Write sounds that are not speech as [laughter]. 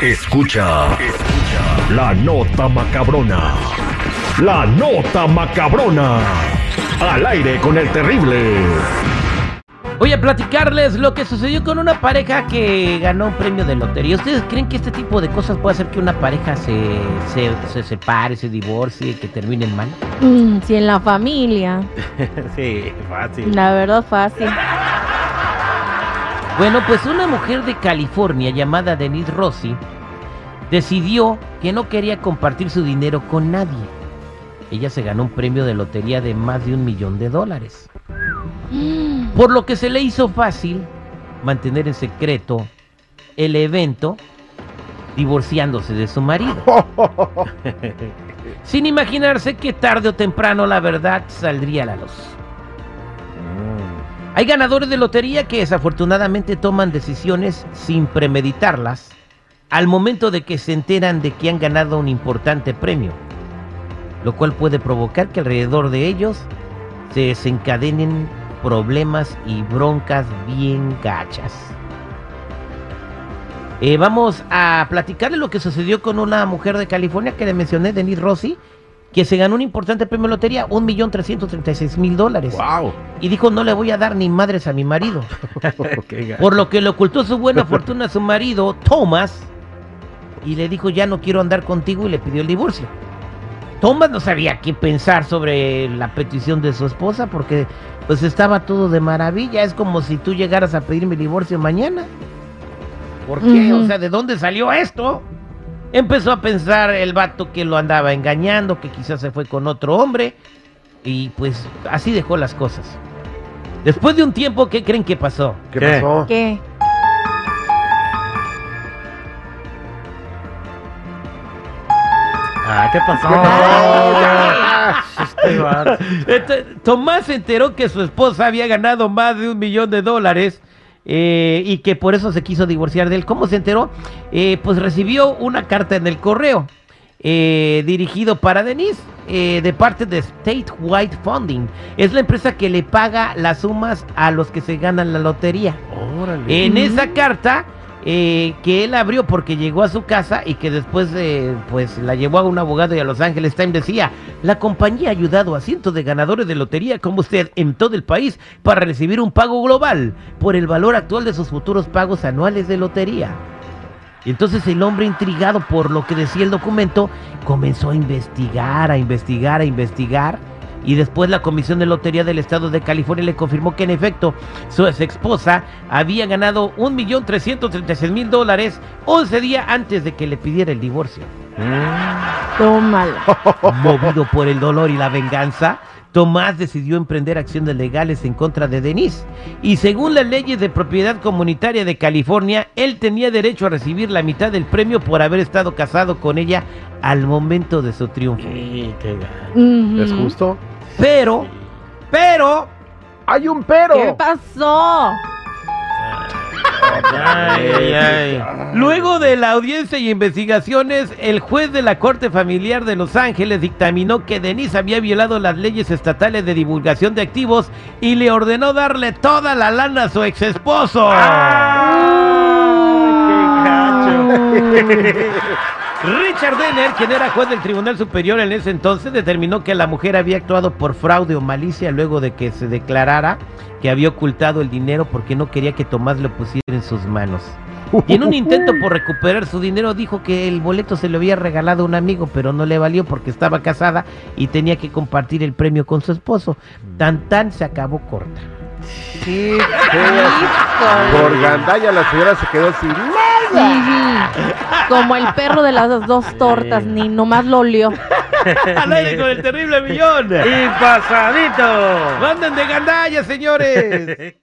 Escucha, escucha la nota macabrona. La nota macabrona. Al aire con el terrible. Voy a platicarles lo que sucedió con una pareja que ganó un premio de lotería. ¿Ustedes creen que este tipo de cosas puede hacer que una pareja se, se, se separe, se divorcie, que terminen mal? Mm, si en la familia. [laughs] sí, fácil. La verdad, fácil. Bueno, pues una mujer de California llamada Denise Rossi decidió que no quería compartir su dinero con nadie. Ella se ganó un premio de lotería de más de un millón de dólares. [gasps] Por lo que se le hizo fácil mantener en secreto el evento divorciándose de su marido. [laughs] Sin imaginarse que tarde o temprano la verdad saldría a la luz. Hay ganadores de lotería que desafortunadamente toman decisiones sin premeditarlas al momento de que se enteran de que han ganado un importante premio, lo cual puede provocar que alrededor de ellos se desencadenen problemas y broncas bien gachas. Eh, vamos a platicar de lo que sucedió con una mujer de California que le mencioné, Denise Rossi, que se ganó un importante premio de lotería, un millón trescientos treinta y seis mil dólares. ¡Wow! Y dijo, no le voy a dar ni madres a mi marido. [laughs] Por lo que le ocultó su buena [laughs] fortuna a su marido, Thomas, y le dijo, ya no quiero andar contigo, y le pidió el divorcio. Thomas no sabía qué pensar sobre la petición de su esposa, porque pues estaba todo de maravilla. Es como si tú llegaras a pedirme divorcio mañana. ¿Por qué? O sea, ¿de dónde salió esto? Empezó a pensar el vato que lo andaba engañando, que quizás se fue con otro hombre. Y pues así dejó las cosas. Después de un tiempo, ¿qué creen que pasó? ¿Qué, ¿Qué? pasó? ¿Qué? Ah, ¿qué pasó? [laughs] Este. Este, Tomás se enteró que su esposa había ganado más de un millón de dólares eh, y que por eso se quiso divorciar de él. ¿Cómo se enteró? Eh, pues recibió una carta en el correo eh, dirigido para Denise de parte de State White Funding. Es la empresa que le paga las sumas a los que se ganan la lotería. Órale. En esa carta eh, que él abrió porque llegó a su casa y que después eh, pues la llevó a un abogado y a Los Ángeles Times decía, la compañía ha ayudado a cientos de ganadores de lotería como usted en todo el país para recibir un pago global por el valor actual de sus futuros pagos anuales de lotería. Entonces el hombre intrigado por lo que decía el documento comenzó a investigar, a investigar, a investigar. Y después la Comisión de Lotería del Estado de California le confirmó que en efecto su ex esposa había ganado 1.336.000 dólares 11 días antes de que le pidiera el divorcio. Tómala. [laughs] Movido por el dolor y la venganza, Tomás decidió emprender acciones legales en contra de Denise. Y según las leyes de propiedad comunitaria de California, él tenía derecho a recibir la mitad del premio por haber estado casado con ella al momento de su triunfo. ¿Es justo? Pero, pero, ¡Hay un pero! ¿Qué pasó? Ay, ay, ay. Luego de la audiencia y investigaciones, el juez de la Corte Familiar de Los Ángeles dictaminó que Denise había violado las leyes estatales de divulgación de activos y le ordenó darle toda la lana a su ex esposo. [laughs] Richard Denner, quien era juez del Tribunal Superior en ese entonces, determinó que la mujer había actuado por fraude o malicia luego de que se declarara que había ocultado el dinero porque no quería que Tomás lo pusiera en sus manos. Y en un intento por recuperar su dinero dijo que el boleto se lo había regalado a un amigo, pero no le valió porque estaba casada y tenía que compartir el premio con su esposo. Tan tan se acabó corta. Sí, Por gandalla la señora se quedó sin Ujú. Como el perro de las dos tortas, ni nomás lo olió. Al aire con el terrible millón. Y pasadito. ¡Manden de gandalla, señores! [laughs]